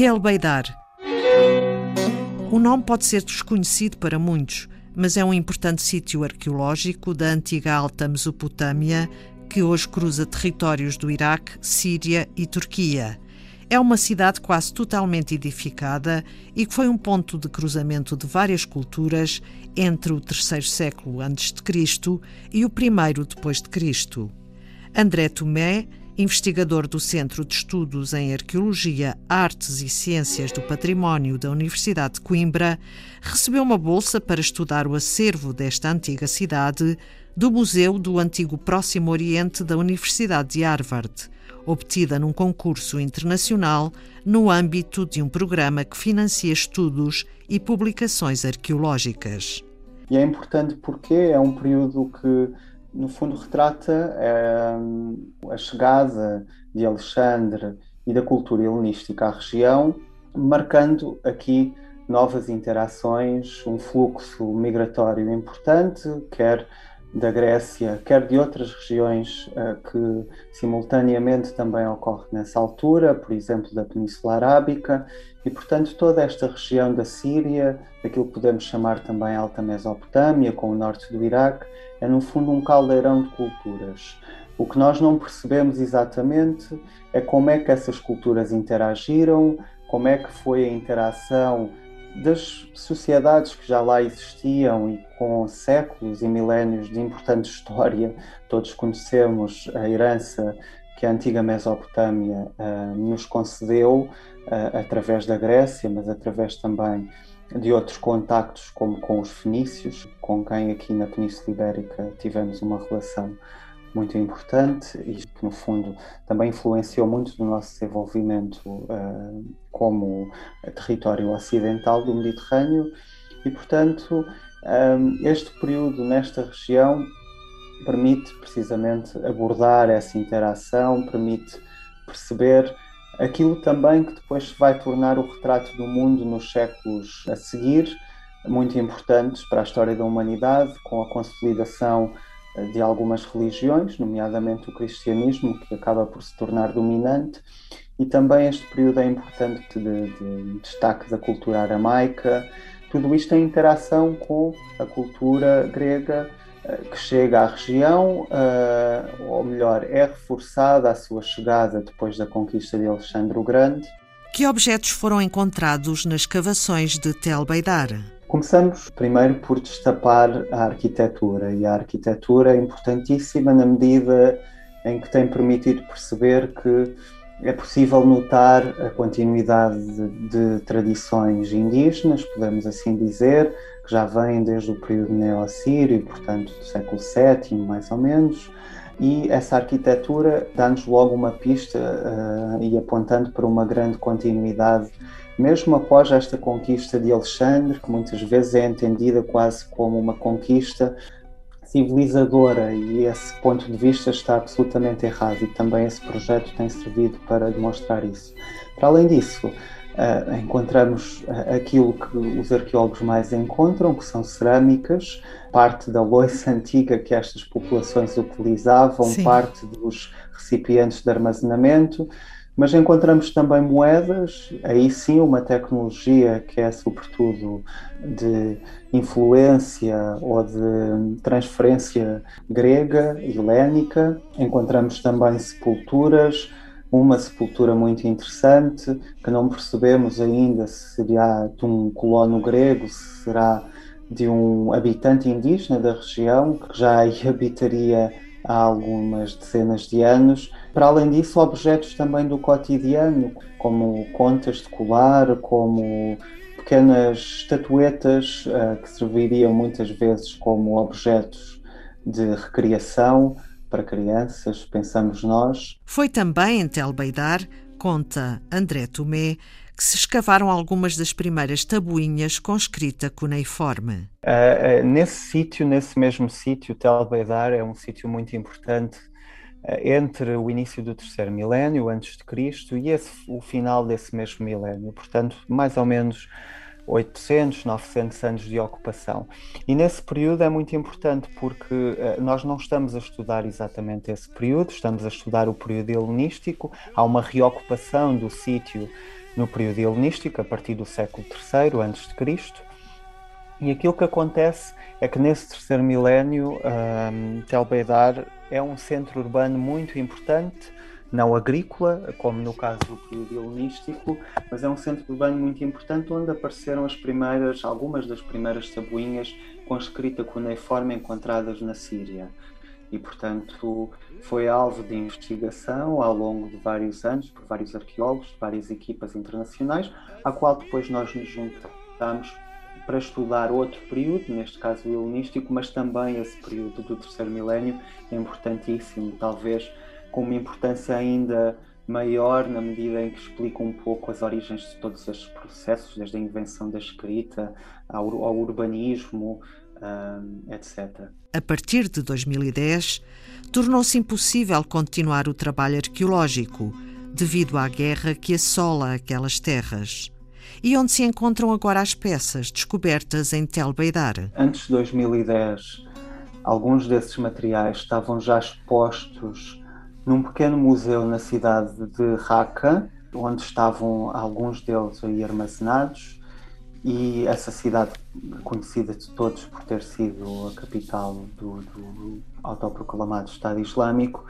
Tel Beidar. O nome pode ser desconhecido para muitos, mas é um importante sítio arqueológico da antiga Alta Mesopotâmia que hoje cruza territórios do Iraque, Síria e Turquia. É uma cidade quase totalmente edificada e que foi um ponto de cruzamento de várias culturas entre o terceiro século antes de Cristo e o primeiro depois de Cristo. André Tomé, investigador do Centro de Estudos em Arqueologia, Artes e Ciências do Património da Universidade de Coimbra, recebeu uma bolsa para estudar o acervo desta antiga cidade do Museu do Antigo Próximo Oriente da Universidade de Harvard, obtida num concurso internacional no âmbito de um programa que financia estudos e publicações arqueológicas. E é importante porque é um período que, no fundo, retrata é, a chegada de Alexandre e da cultura helenística à região, marcando aqui novas interações, um fluxo migratório importante, quer da Grécia, quer de outras regiões uh, que simultaneamente também ocorre nessa altura, por exemplo, da Península Arábica, e portanto toda esta região da Síria, daquilo que podemos chamar também Alta Mesopotâmia, com o norte do Iraque, é no fundo um caldeirão de culturas. O que nós não percebemos exatamente é como é que essas culturas interagiram, como é que foi a interação das sociedades que já lá existiam e com séculos e milénios de importante história, todos conhecemos a herança que a antiga Mesopotâmia uh, nos concedeu uh, através da Grécia, mas através também de outros contactos, como com os fenícios, com quem aqui na Península Ibérica tivemos uma relação muito importante e que, no fundo, também influenciou muito no nosso desenvolvimento uh, como território ocidental do Mediterrâneo. E, portanto, um, eh, este período nesta região permite precisamente abordar essa interação, permite perceber aquilo também que depois vai tornar o retrato do mundo nos séculos a seguir, muito importantes para a história da humanidade, com a consolidação de algumas religiões, nomeadamente o cristianismo, que acaba por se tornar dominante, e também este período é importante de, de destaque da cultura aramaica, tudo isto em interação com a cultura grega eh, que chega à região, eh, ou melhor, é reforçada a sua chegada depois da conquista de Alexandre o Grande. Que objetos foram encontrados nas escavações de Tel Beidar? Começamos primeiro por destapar a arquitetura, e a arquitetura é importantíssima na medida em que tem permitido perceber que é possível notar a continuidade de, de tradições indígenas, podemos assim dizer, que já vêm desde o período neo-assírio, portanto do século VII, mais ou menos, e essa arquitetura dá-nos logo uma pista uh, e apontando para uma grande continuidade mesmo após esta conquista de Alexandre, que muitas vezes é entendida quase como uma conquista civilizadora, e esse ponto de vista está absolutamente errado, e também esse projeto tem servido para demonstrar isso. Para além disso, uh, encontramos uh, aquilo que os arqueólogos mais encontram, que são cerâmicas, parte da loiça antiga que estas populações utilizavam, Sim. parte dos recipientes de armazenamento mas encontramos também moedas, aí sim uma tecnologia que é sobretudo de influência ou de transferência grega, helénica. Encontramos também sepulturas, uma sepultura muito interessante que não percebemos ainda se será de um colono grego, se será de um habitante indígena da região que já habitaria há algumas dezenas de anos. Para além disso, objetos também do cotidiano, como contas de colar, como pequenas estatuetas uh, que serviriam muitas vezes como objetos de recriação para crianças, pensamos nós. Foi também em Tel Beidar, conta André Tomé, que se escavaram algumas das primeiras tabuinhas com escrita cuneiforme. Uh, uh, nesse sítio, nesse mesmo sítio, Tel Beidar é um sítio muito importante entre o início do terceiro milénio antes de Cristo e esse, o final desse mesmo milénio. Portanto, mais ou menos 800, 900 anos de ocupação. E nesse período é muito importante porque uh, nós não estamos a estudar exatamente esse período, estamos a estudar o período helenístico. Há uma reocupação do sítio no período helenístico, a partir do século III a.C. E aquilo que acontece é que nesse terceiro milénio, um, Tel Beidar é um centro urbano muito importante, não agrícola, como no caso do período helenístico, mas é um centro urbano muito importante onde apareceram as primeiras, algumas das primeiras tabuinhas com escrita cuneiforme encontradas na Síria. E, portanto, foi alvo de investigação ao longo de vários anos por vários arqueólogos, várias equipas internacionais, à qual depois nós nos juntamos para estudar outro período, neste caso o helenístico, mas também esse período do terceiro milénio é importantíssimo, talvez com uma importância ainda maior na medida em que explica um pouco as origens de todos estes processos, desde a invenção da escrita ao, ao urbanismo, etc. A partir de 2010, tornou-se impossível continuar o trabalho arqueológico devido à guerra que assola aquelas terras. E onde se encontram agora as peças descobertas em Tel Beidar? Antes de 2010, alguns desses materiais estavam já expostos num pequeno museu na cidade de Raqqa, onde estavam alguns deles aí armazenados e essa cidade, conhecida de todos por ter sido a capital do, do autoproclamado Estado Islâmico,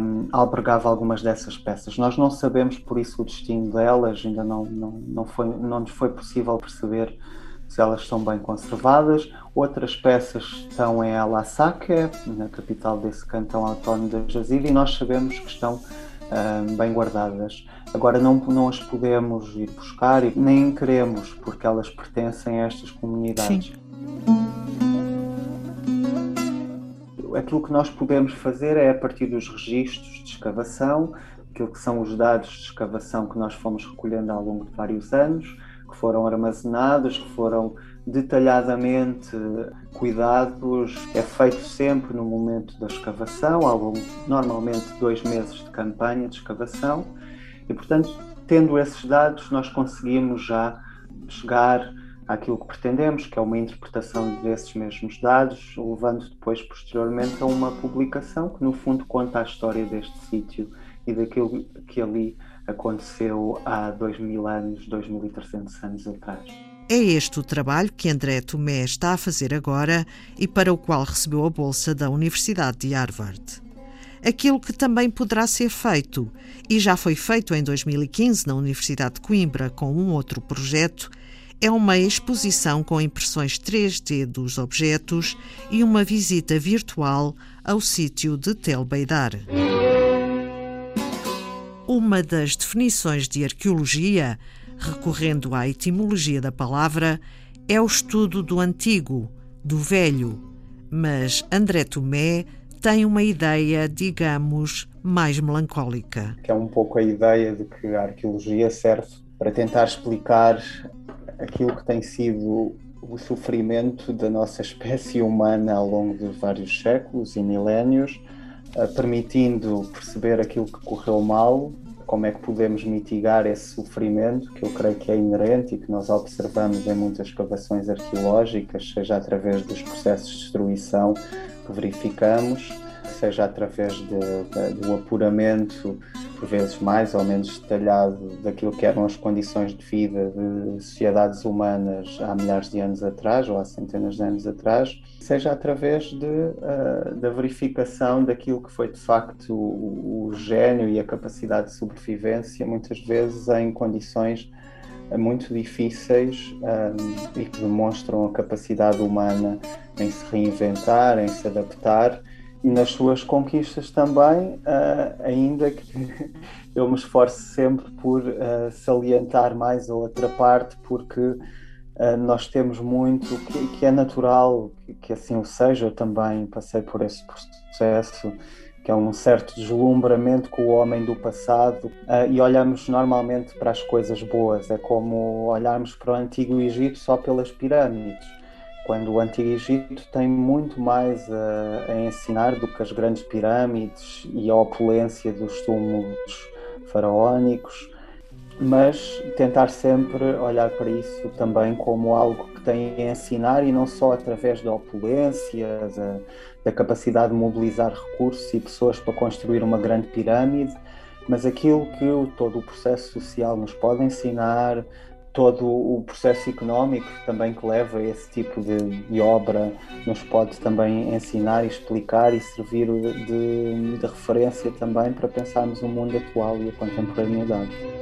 um, albergava algumas dessas peças. Nós não sabemos por isso o destino delas, ainda não, não, não, foi, não nos foi possível perceber se elas estão bem conservadas. Outras peças estão em El Asaque, na capital desse cantão autónomo da Jazira, e nós sabemos que estão bem guardadas. Agora não, não as podemos ir buscar e nem queremos, porque elas pertencem a estas comunidades. Sim. Aquilo que nós podemos fazer é a partir dos registros de escavação, aquilo que são os dados de escavação que nós fomos recolhendo ao longo de vários anos, que foram armazenados, que foram detalhadamente cuidados, é feito sempre no momento da escavação, normalmente dois meses de campanha de escavação, e, portanto, tendo esses dados, nós conseguimos já chegar àquilo que pretendemos, que é uma interpretação desses mesmos dados, levando depois, posteriormente, a uma publicação que, no fundo, conta a história deste sítio e daquilo que ali aconteceu há 2000 anos, 2300 anos atrás. É este o trabalho que André Tomé está a fazer agora e para o qual recebeu a bolsa da Universidade de Harvard aquilo que também poderá ser feito, e já foi feito em 2015 na Universidade de Coimbra com um outro projeto, é uma exposição com impressões 3D dos objetos e uma visita virtual ao sítio de Tel Beidar. Uma das definições de arqueologia, recorrendo à etimologia da palavra, é o estudo do antigo, do velho. Mas André Tomé tem uma ideia, digamos, mais melancólica. Que é um pouco a ideia de que a arqueologia serve para tentar explicar aquilo que tem sido o sofrimento da nossa espécie humana ao longo de vários séculos e milénios, eh, permitindo perceber aquilo que correu mal, como é que podemos mitigar esse sofrimento, que eu creio que é inerente e que nós observamos em muitas escavações arqueológicas, seja através dos processos de destruição que verificamos, seja através de, do apuramento, por vezes mais ou menos detalhado, daquilo que eram as condições de vida de sociedades humanas há milhares de anos atrás ou há centenas de anos atrás, seja através de, uh, da verificação daquilo que foi de facto o, o gênio e a capacidade de sobrevivência, muitas vezes em condições muito difíceis um, e que demonstram a capacidade humana em se reinventar, em se adaptar e nas suas conquistas também, uh, ainda que eu me esforce sempre por uh, salientar mais a outra parte, porque uh, nós temos muito que, que é natural que, que, assim o seja. Eu também passei por esse processo que é um certo deslumbramento com o homem do passado e olhamos normalmente para as coisas boas. É como olharmos para o Antigo Egito só pelas pirâmides, quando o Antigo Egito tem muito mais a, a ensinar do que as grandes pirâmides e a opulência dos túmulos faraónicos. mas tentar sempre olhar para isso também como algo que tem a ensinar e não só através da opulência, da, da capacidade de mobilizar recursos e pessoas para construir uma grande pirâmide, mas aquilo que todo o processo social nos pode ensinar, todo o processo económico também que leva a esse tipo de, de obra nos pode também ensinar, explicar e servir de, de referência também para pensarmos o mundo atual e a contemporaneidade.